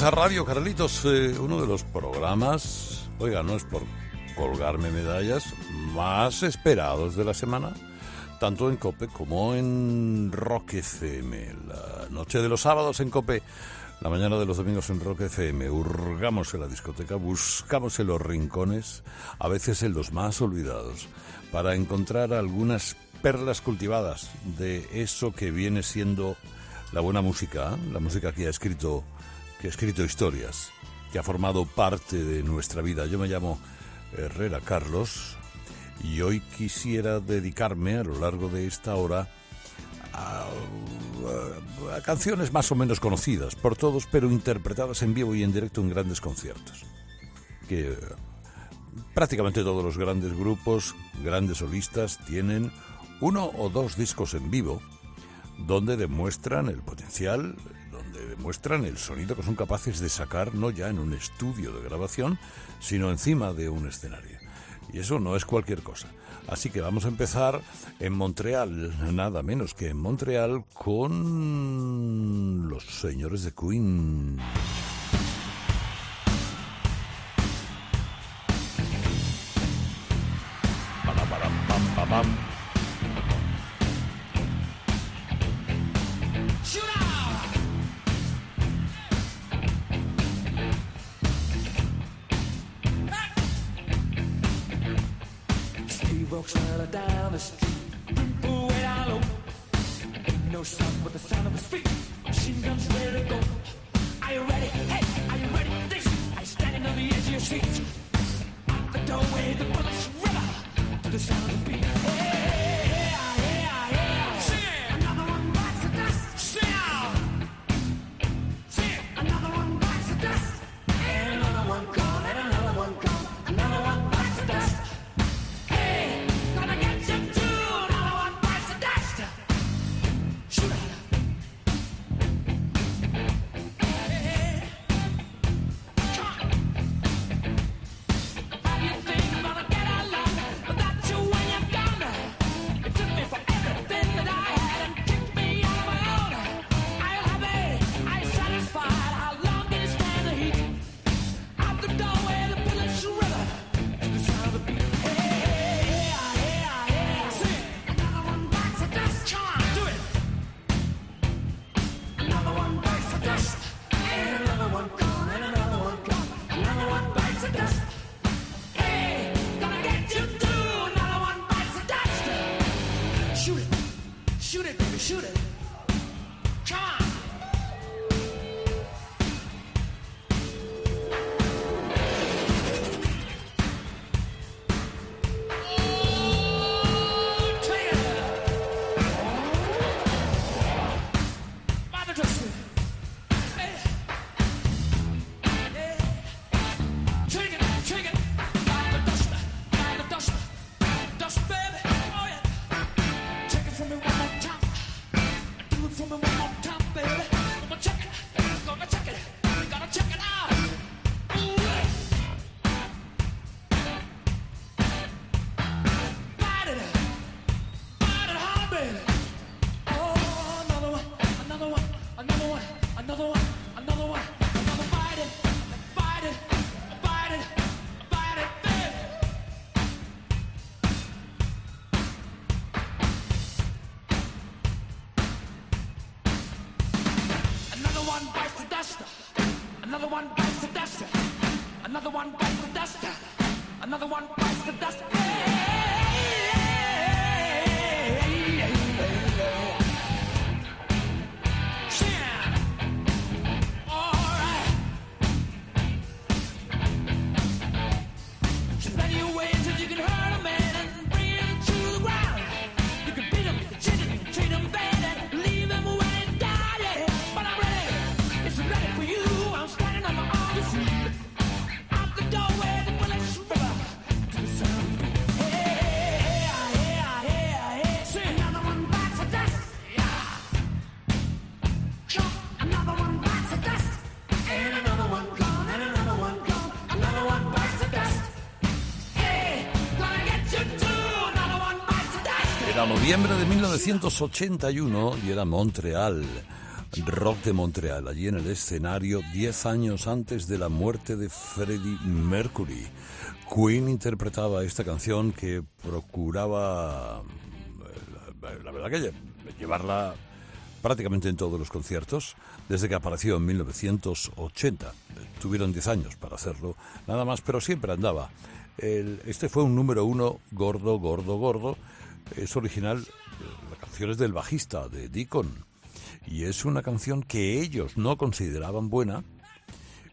Radio Carlitos, eh, uno de los programas, oiga, no es por colgarme medallas, más esperados de la semana, tanto en COPE como en Rock FM. La noche de los sábados en COPE, la mañana de los domingos en Rock FM. Hurgamos en la discoteca, buscamos en los rincones, a veces en los más olvidados, para encontrar algunas perlas cultivadas de eso que viene siendo la buena música, la música que ha escrito que ha escrito historias, que ha formado parte de nuestra vida. Yo me llamo Herrera Carlos y hoy quisiera dedicarme a lo largo de esta hora a, canciones más o menos conocidas por todos, pero interpretadas en vivo y en directo en grandes conciertos. Que prácticamente todos los grandes grupos, grandes solistas, tienen uno o dos discos en vivo donde demuestran el potencial, demuestran el sonido que son capaces de sacar no ya en un estudio de grabación, sino encima de un escenario. Y eso no es cualquier cosa. Así que vamos a empezar en Montreal, nada menos que en Montreal, con los señores de Queen. Shoot it, baby, shoot it. Noviembre de 1981 y era Montreal, rock de Montreal, allí en el escenario 10 años antes de la muerte de Freddie Mercury. Queen interpretaba esta canción que procuraba, eh, la, verdad que llevarla prácticamente en todos los conciertos desde que apareció en 1980. Tuvieron 10 años para hacerlo, nada más, pero siempre andaba. este fue un número uno gordo, gordo, gordo. Es original, la canción es del bajista, de Deacon. Y es una canción que ellos no consideraban buena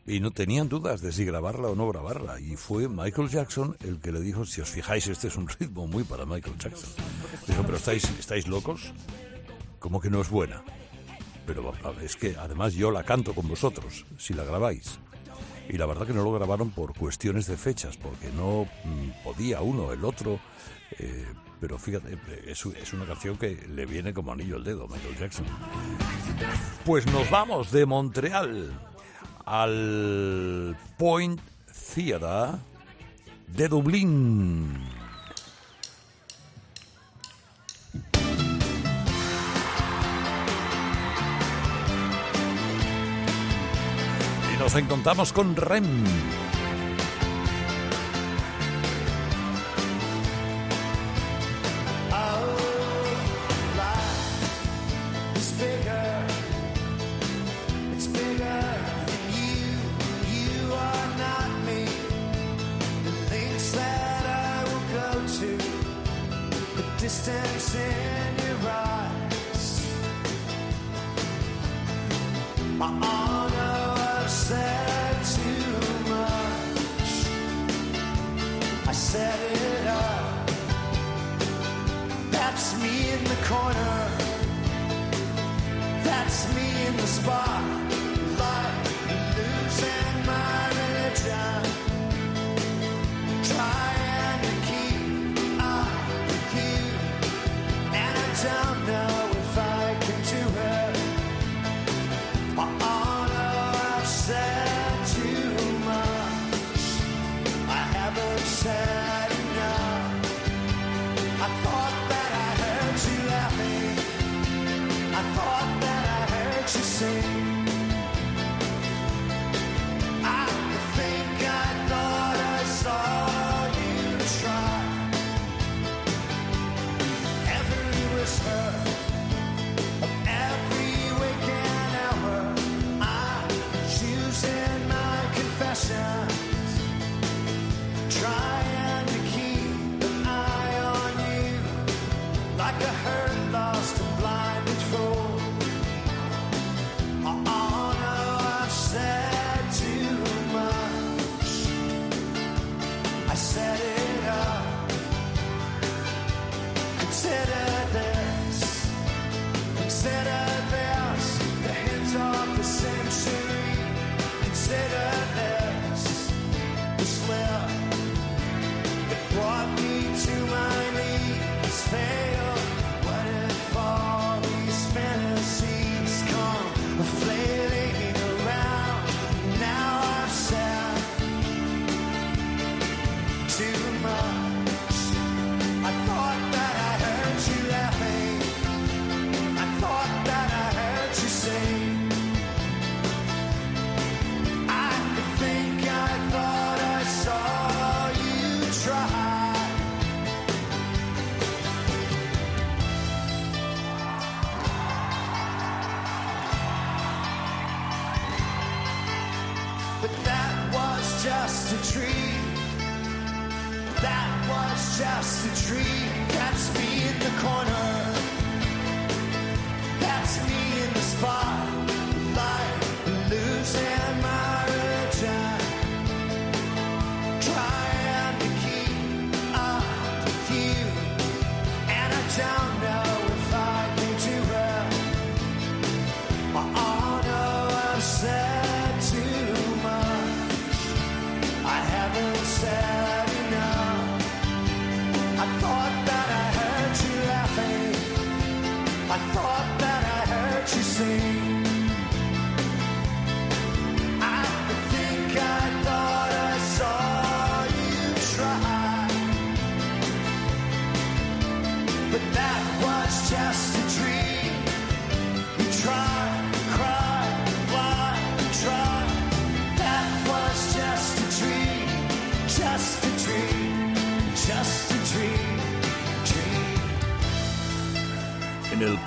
y no tenían dudas de si grabarla o no grabarla. Y fue Michael Jackson el que le dijo, si os fijáis, este es un ritmo muy para Michael Jackson. Dijo, pero estáis, estáis locos, como que no es buena. Pero es que además yo la canto con vosotros, si la grabáis. Y la verdad que no lo grabaron por cuestiones de fechas, porque no mm, podía uno, el otro. Eh, pero fíjate, es, es, una canción que le viene como anillo al dedo, Michael Jackson. Pues nos vamos de Montreal al Point Theatre de Dublín. nos encontramos con Rem.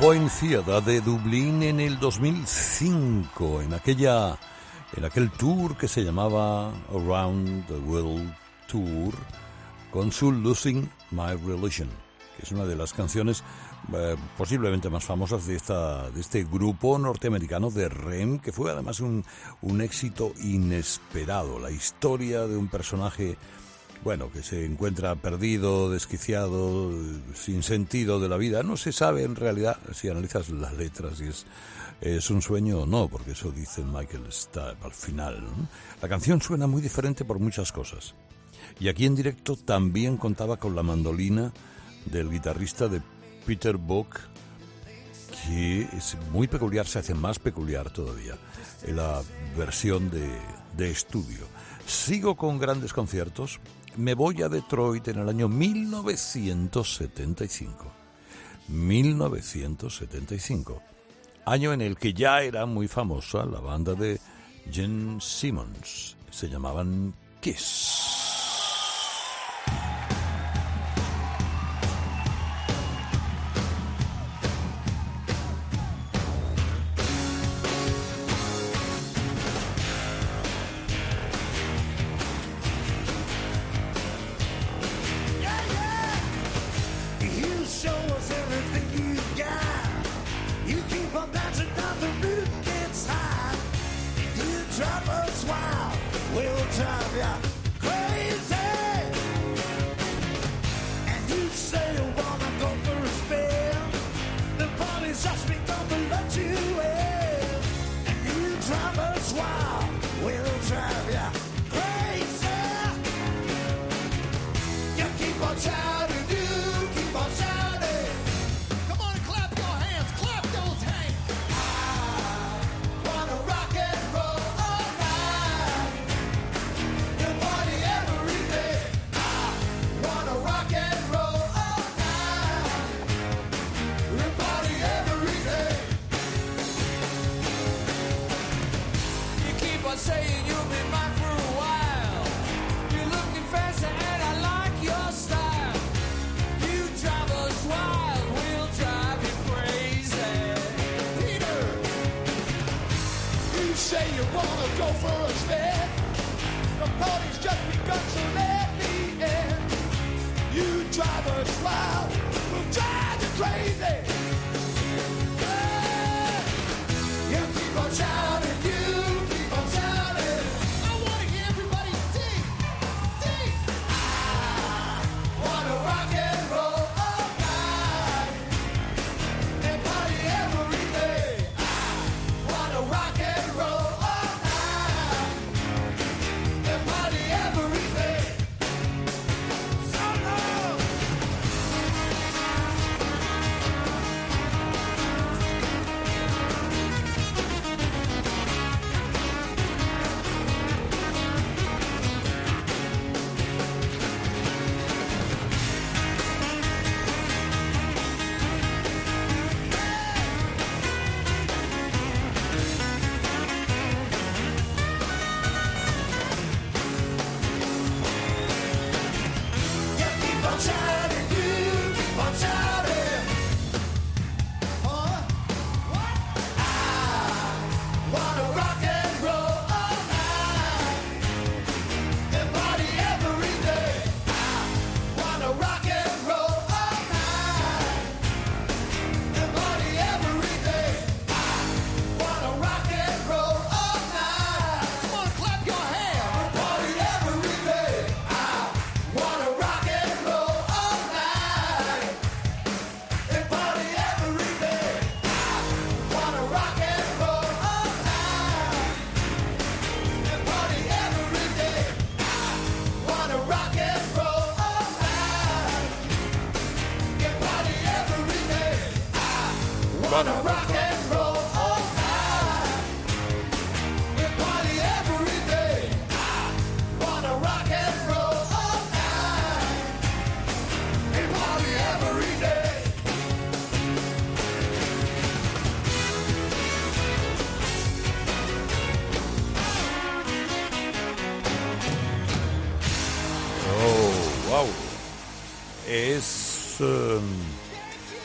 Point Theatre de Dublín en el 2005, en aquella en aquel tour que se llamaba Around the World Tour con su Losing My Religion, que es una de las canciones eh, posiblemente más famosas de esta de este grupo norteamericano de REM, que fue además un, un éxito inesperado, la historia de un personaje bueno, que se encuentra perdido, desquiciado, sin sentido de la vida. No se sabe en realidad, si analizas las letras, si es, un sueño o no, porque eso dice Michael Stipe al final. La canción suena muy diferente por muchas cosas. Y aquí en directo también contaba con la mandolina del guitarrista de Peter Buck, que es muy peculiar, se hace más peculiar todavía en la versión de, de estudio. Sigo con grandes conciertos, me voy a Detroit en el año 1975. 1975. Año en el que ya era muy famosa la banda de Jen Simmons. Se llamaban Kiss.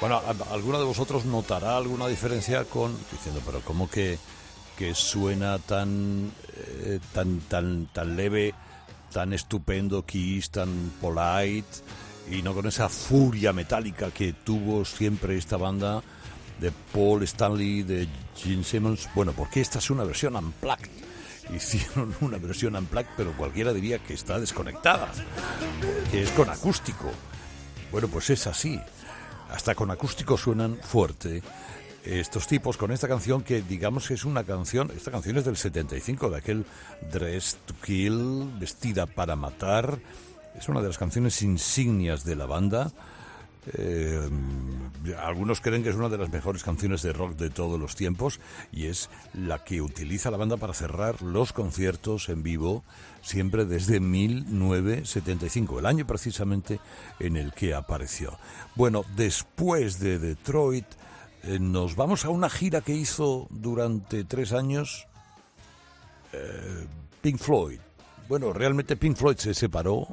Bueno, ¿alguno de vosotros notará alguna diferencia con diciendo, pero cómo que, que suena tan, eh, tan, tan, tan leve, tan estupendo Kiss, tan polite y no con esa furia metálica que tuvo siempre esta banda de Paul Stanley, de Gene Simmons? Bueno, porque esta es una versión unplugged. Hicieron una versión unplugged, pero cualquiera diría que está desconectada, que es con acústico. Bueno, pues es así. Hasta con acústico suenan fuerte estos tipos con esta canción que digamos que es una canción, esta canción es del 75, de aquel Dress to Kill, vestida para matar. Es una de las canciones insignias de la banda. Eh, algunos creen que es una de las mejores canciones de rock de todos los tiempos y es la que utiliza la banda para cerrar los conciertos en vivo siempre desde 1975, el año precisamente en el que apareció. Bueno, después de Detroit eh, nos vamos a una gira que hizo durante tres años eh, Pink Floyd. Bueno, realmente Pink Floyd se separó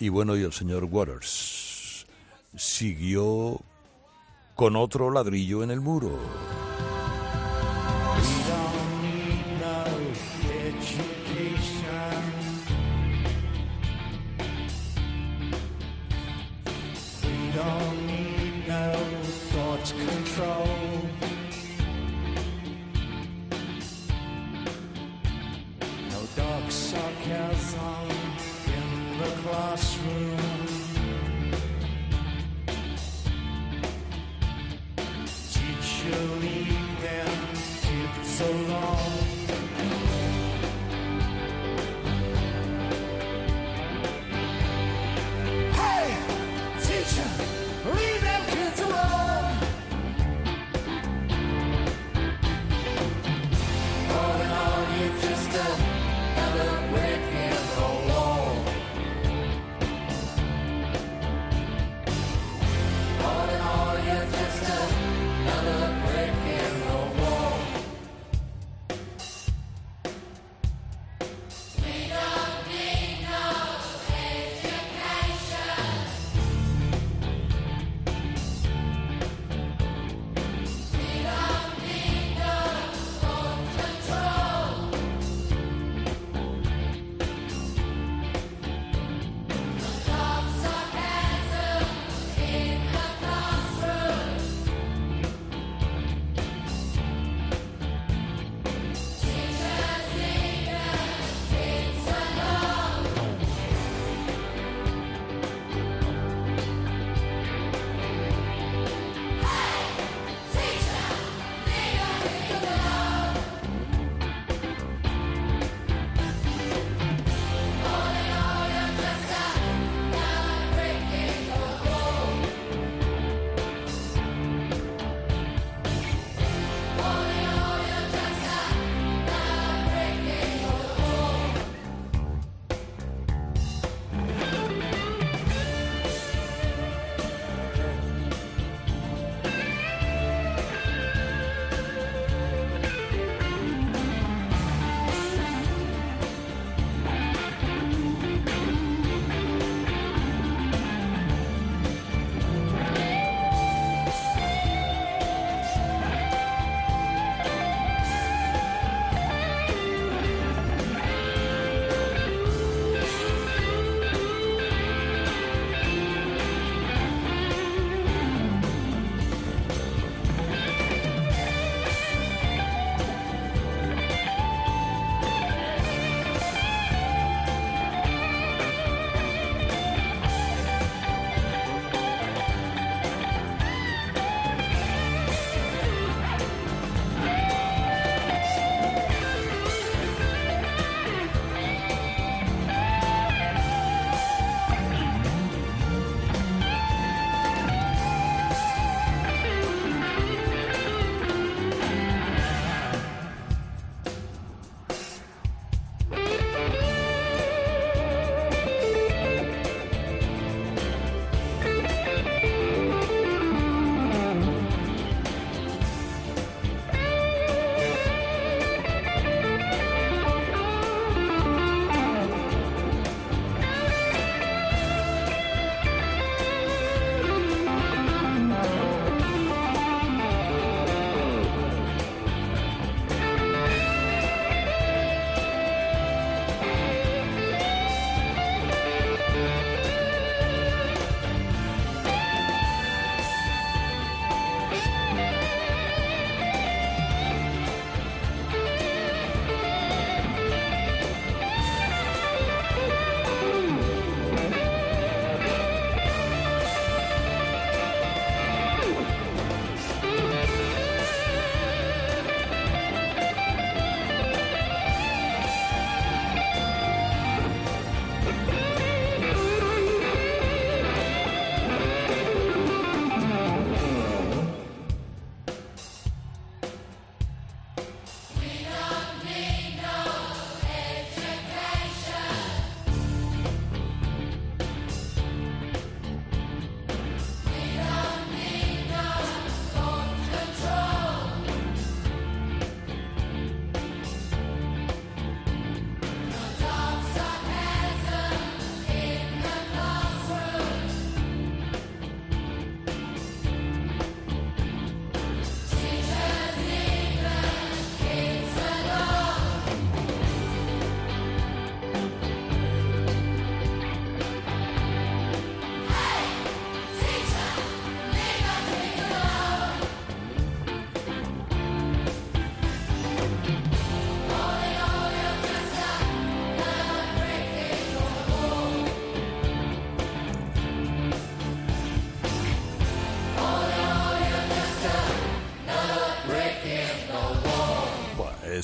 y bueno, y el señor Waters siguió con otro ladrillo en el muro.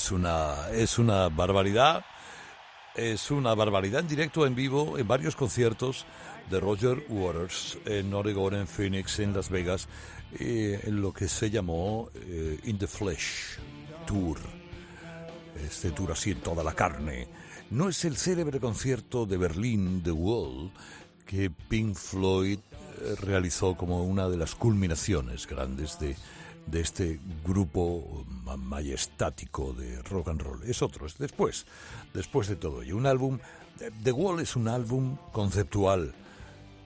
Es una, es una barbaridad. Es una barbaridad en directo, en vivo, en varios conciertos de Roger Waters en Oregon, en Phoenix, en Las Vegas, eh, en lo que se llamó eh, In the Flesh Tour. Este tour así en toda la carne. No es el célebre concierto de Berlín, The Wall, que Pink Floyd eh, realizó como una de las culminaciones grandes de, de este grupo majestático de rock and roll. Es otro, es después, después de todo ello. Un álbum, The Wall es un álbum conceptual,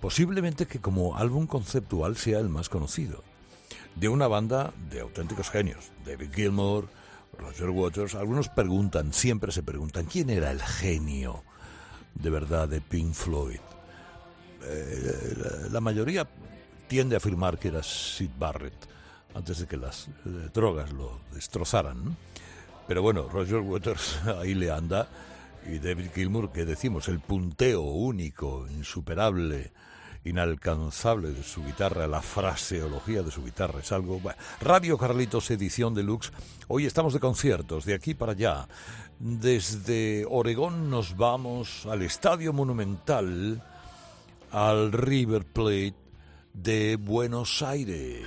posiblemente que como álbum conceptual sea el más conocido, de una banda de auténticos genios, David Gilmour, Roger Waters. Algunos preguntan, siempre se preguntan, ¿quién era el genio de verdad de Pink Floyd? Eh, la mayoría tiende a afirmar que era Sid Barrett antes de que las eh, drogas lo destrozaran. Pero bueno, Roger Waters ahí le anda y David Gilmour, que decimos, el punteo único, insuperable, inalcanzable de su guitarra, la fraseología de su guitarra, es algo... Bueno, Radio Carlitos, edición deluxe. Hoy estamos de conciertos, de aquí para allá. Desde Oregón nos vamos al Estadio Monumental, al River Plate de Buenos Aires.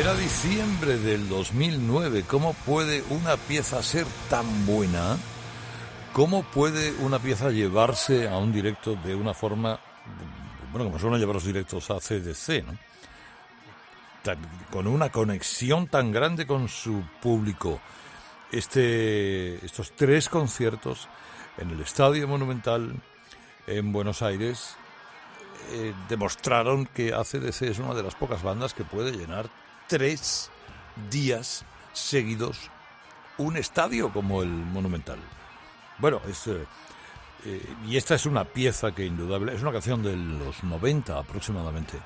Era diciembre del 2009. ¿Cómo puede una pieza ser tan buena? ¿Cómo puede una pieza llevarse a un directo de una forma, bueno, como suelen llevar los directos a CDC, ¿no? Con una conexión tan grande con su público. Este, estos tres conciertos en el Estadio Monumental en Buenos Aires eh, demostraron que ACDC es una de las pocas bandas que puede llenar tres días seguidos un estadio como el Monumental. Bueno, es, eh, eh, y esta es una pieza que indudable, es una canción de los 90 aproximadamente,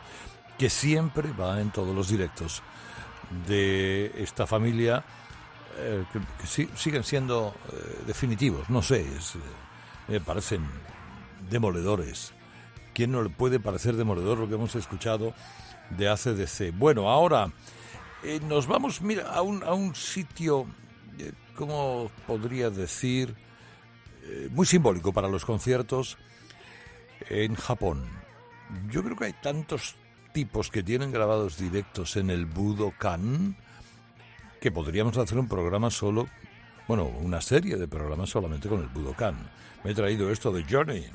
que siempre va en todos los directos de esta familia, eh, que, siguen siendo definitivos, no sé, es, me parecen demoledores. ¿Quién no le puede parecer demoledor lo que hemos escuchado de ACDC? Bueno, ahora eh, nos vamos mira, a, un, a un sitio, eh, ¿cómo podría decir? Eh, muy simbólico para los conciertos en Japón. Yo creo que hay tantos tipos que tienen grabados directos en el Budokan que podríamos hacer un programa solo, bueno, una serie de programas solamente con el Budokan. Me he traído esto de Journey.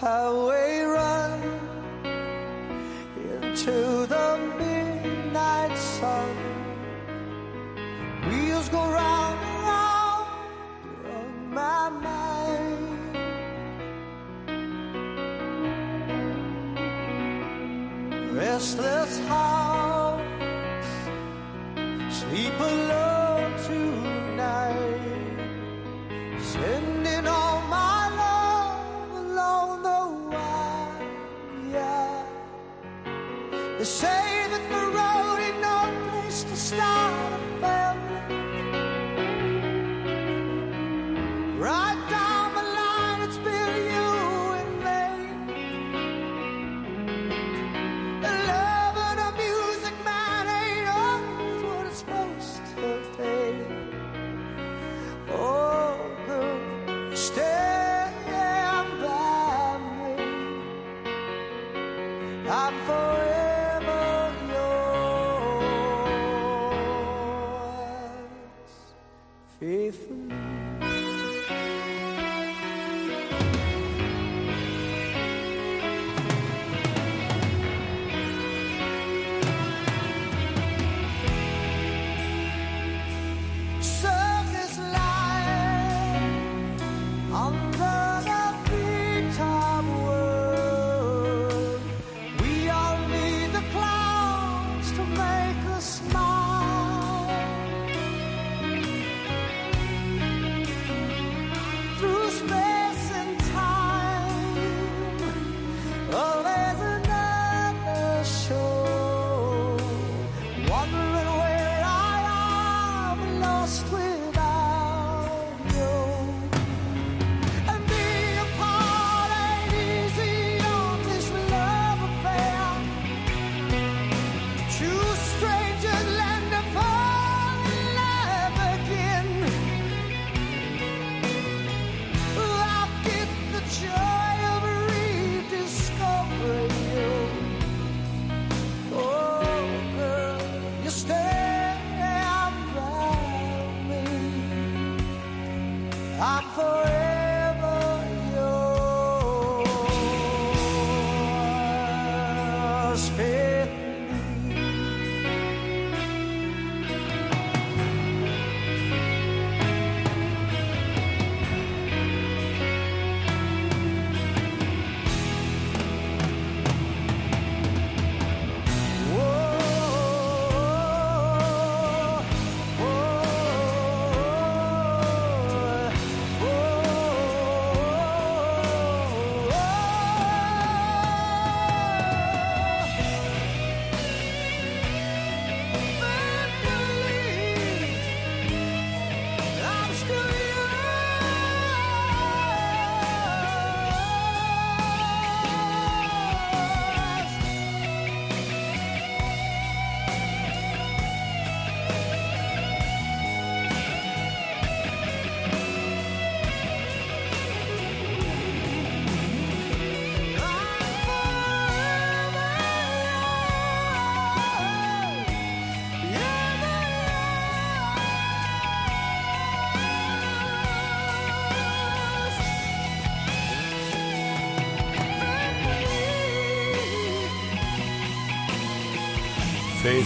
I wait.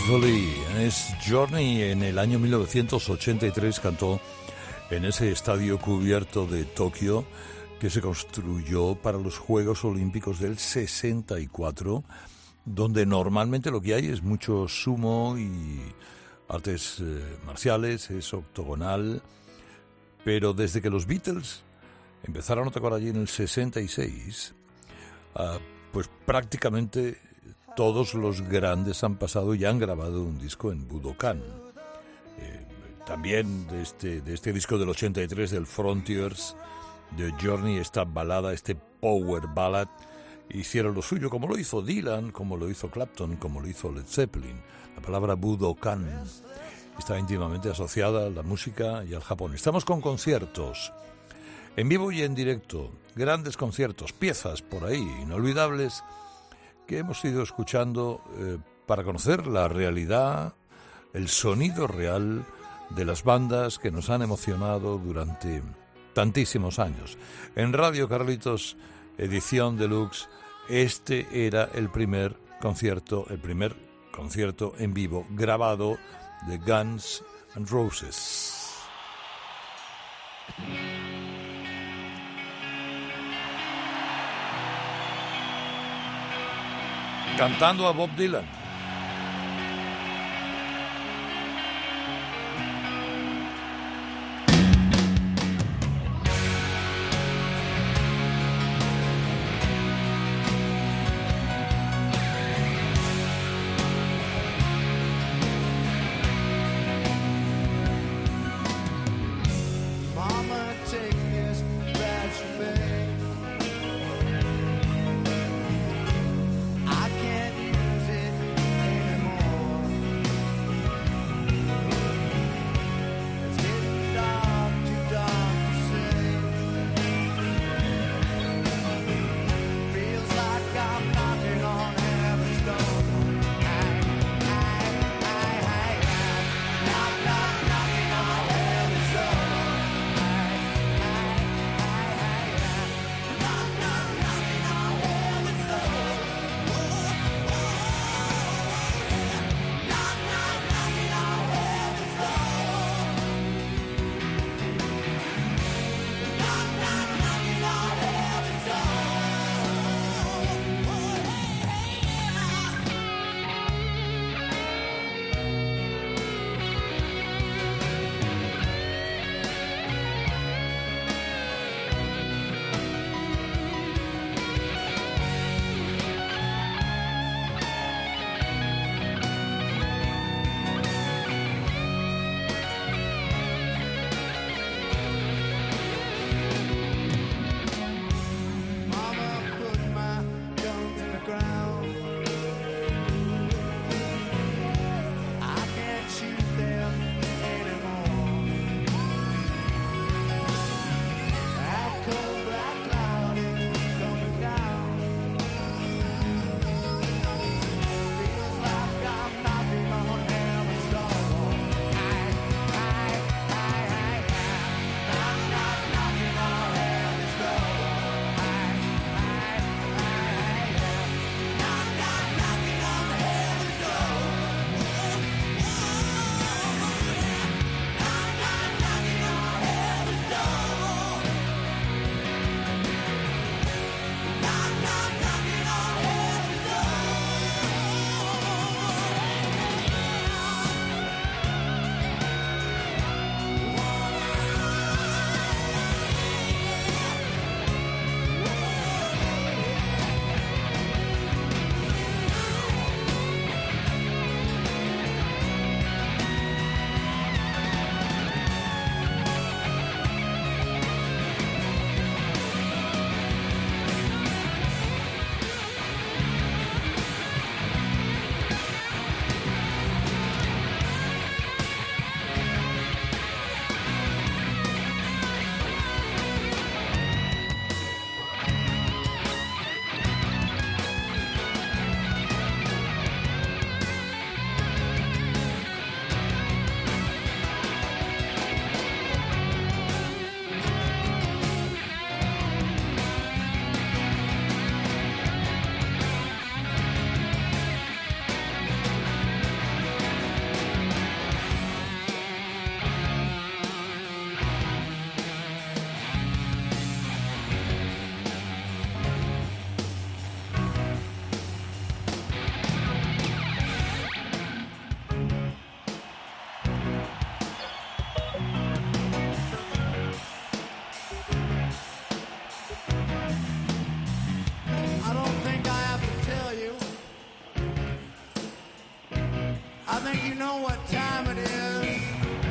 Faithfully es Journey en el año 1983 cantó en ese estadio cubierto de Tokio que se construyó para los Juegos Olímpicos del 64, donde normalmente lo que hay es mucho sumo y artes eh, marciales, es octogonal, pero desde que los Beatles empezaron a tocar allí en el 66, ah, pues prácticamente todos los grandes han pasado y han grabado un disco en Budokan. Eh, también de este, de este disco del 83 del Frontiers, de Journey, esta balada, este power ballad, hicieron lo suyo, como lo hizo Dylan, como lo hizo Clapton, como lo hizo Led Zeppelin. La palabra Budokan está íntimamente asociada a la música y al Japón. Estamos con conciertos, en vivo y en directo, grandes conciertos, piezas por ahí, inolvidables que hemos ido escuchando eh, para conocer la realidad, el sonido real de las bandas que nos han emocionado durante tantísimos años. En Radio Carlitos, edición deluxe, este era el primer concierto, el primer concierto en vivo grabado de Guns N' Roses. Cantando a Bob Dylan.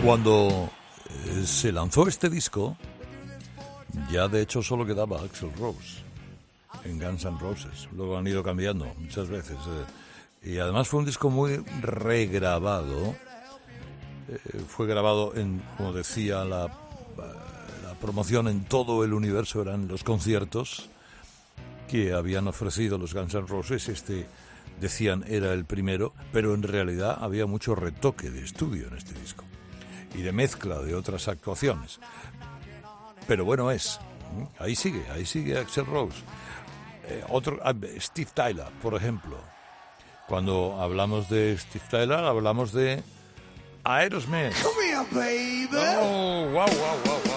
Cuando eh, se lanzó este disco, ya de hecho solo quedaba Axel Rose en Guns N' Roses. Luego han ido cambiando muchas veces. Eh, y además fue un disco muy regrabado. Eh, fue grabado en, como decía la, la promoción, en todo el universo, eran los conciertos que habían ofrecido los Guns N' Roses. Este decían era el primero, pero en realidad había mucho retoque de estudio en este disco y de mezcla de otras actuaciones. Pero bueno es. Mm, ahí sigue, ahí sigue Axel Rose. Eh, otro, ah, Steve Tyler, por ejemplo. Cuando hablamos de Steve Tyler, hablamos de Aerosmith. Come baby. Oh, wow, wow, wow.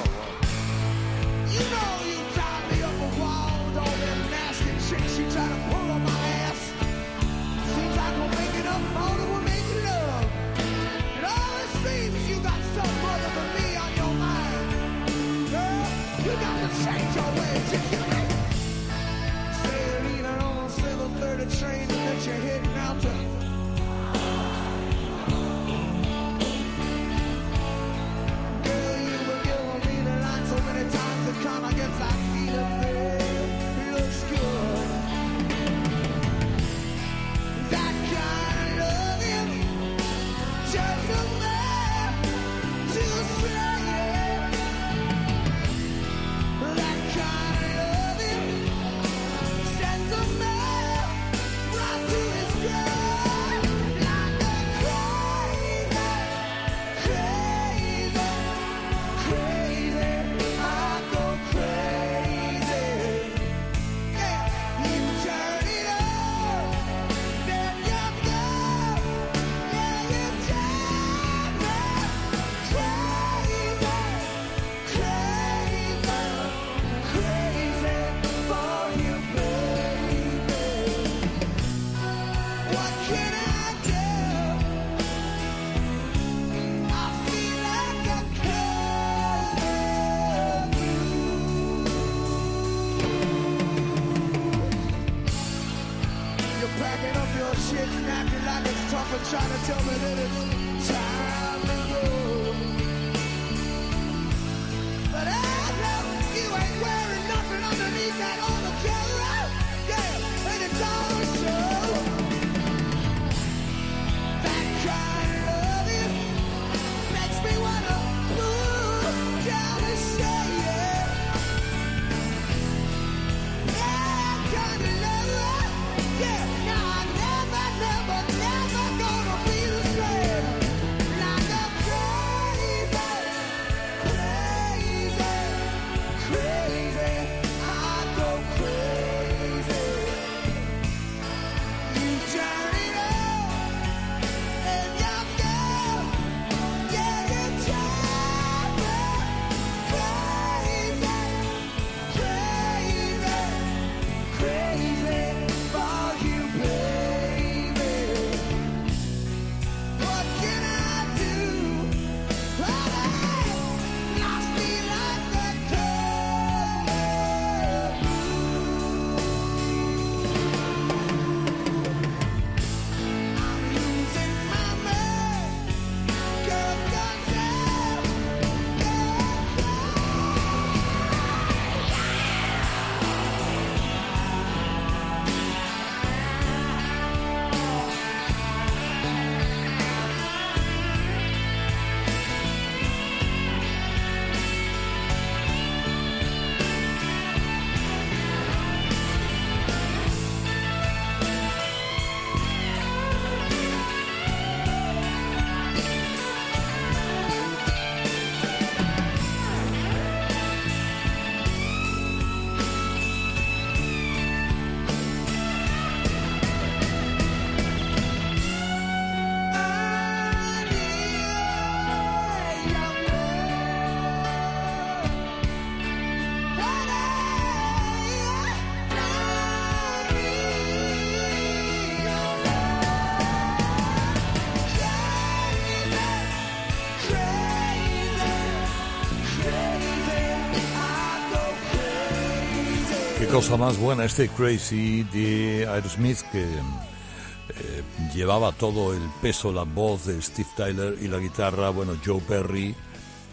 cosa más buena este Crazy de Aerosmith que eh, llevaba todo el peso, la voz de Steve Tyler y la guitarra, bueno, Joe Perry,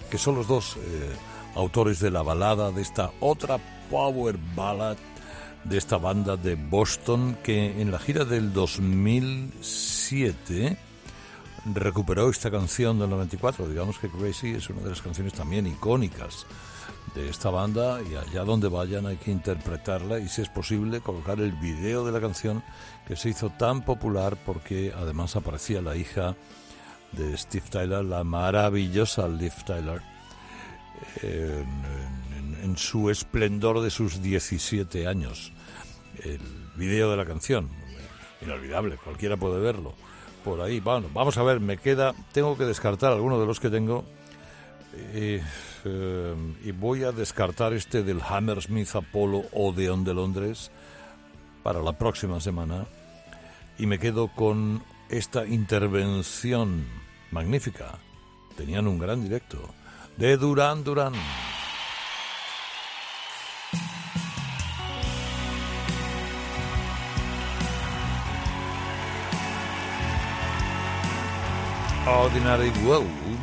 que son los dos eh, autores de la balada, de esta otra power ballad de esta banda de Boston que en la gira del 2007 recuperó esta canción del 94. Digamos que Crazy es una de las canciones también icónicas de esta banda y allá donde vayan hay que interpretarla y si es posible colocar el video de la canción que se hizo tan popular porque además aparecía la hija de Steve Tyler, la maravillosa Liv Tyler, en, su esplendor de sus 17 años. El video de la canción, inolvidable, cualquiera puede verlo. Por ahí, bueno, vamos a ver, me queda, tengo que descartar alguno de los que tengo eh, eh, y voy a descartar este del Hammersmith Apollo Odeon de Londres para la próxima semana y me quedo con esta intervención magnífica. Tenían un gran directo de Duran Duran. Ordinary World.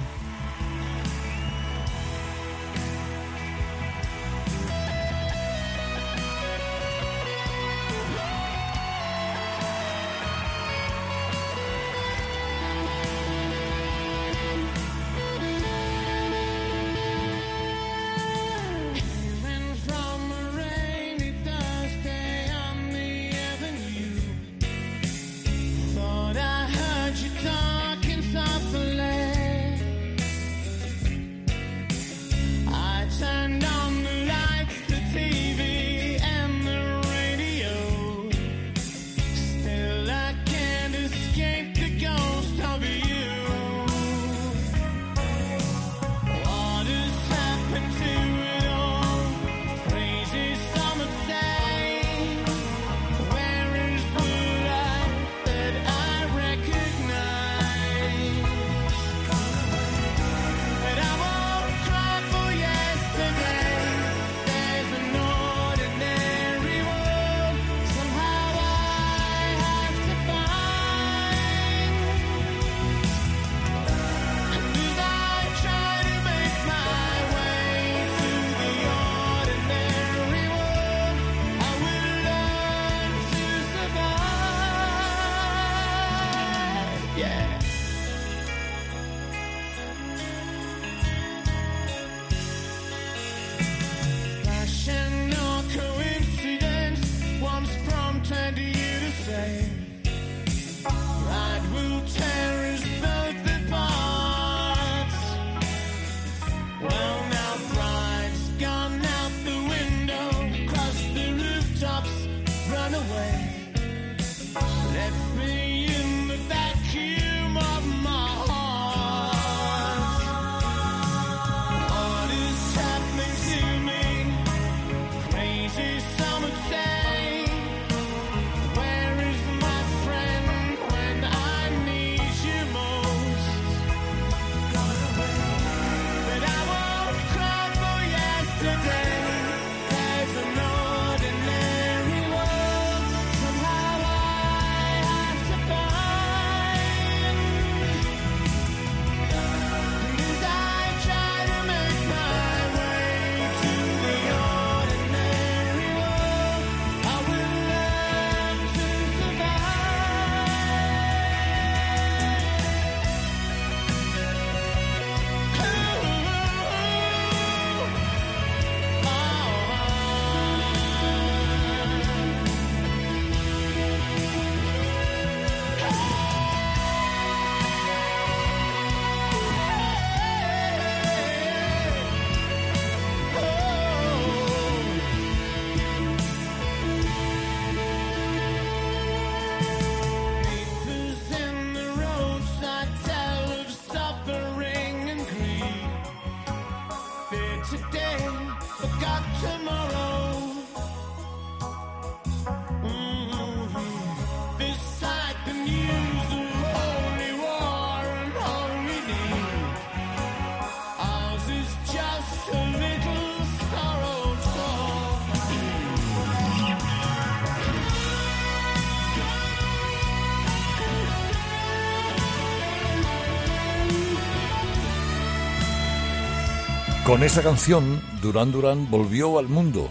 Con esta canción, Duran Duran volvió al mundo.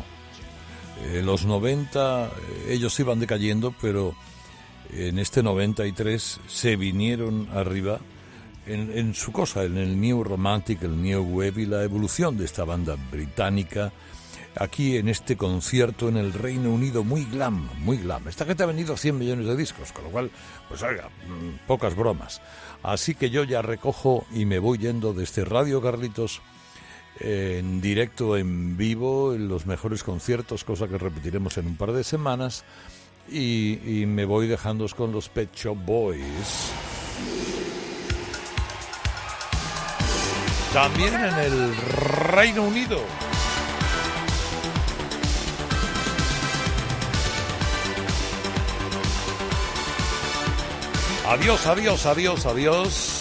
En los 90 eh, ellos iban decayendo, pero en este 93 se vinieron arriba en, su cosa, en el New Romantic, el New Wave y la evolución de esta banda británica aquí en este concierto en el Reino Unido muy glam, muy glam. Esta gente ha vendido 100 millones de discos, con lo cual, pues oiga, mm, pocas bromas. Así que yo ya recojo y me voy yendo de este Radio Carlitos eh, en directo, en vivo, en los mejores conciertos, cosa que repetiremos en un par de semanas. Y, me voy dejándos con los Pet Shop Boys. También en el Reino Unido. Adiós, adiós, adiós, adiós.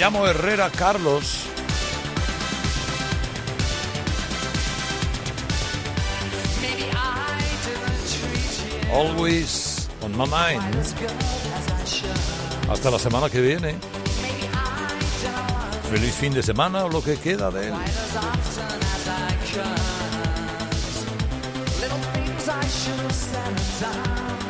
Llamo Herrera Carlos. Always on my mind. Hasta la semana que viene. Feliz fin de semana o lo que queda de él. Little things I should have said.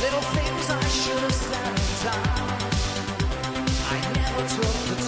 Little things I should have said and done. I never took the time.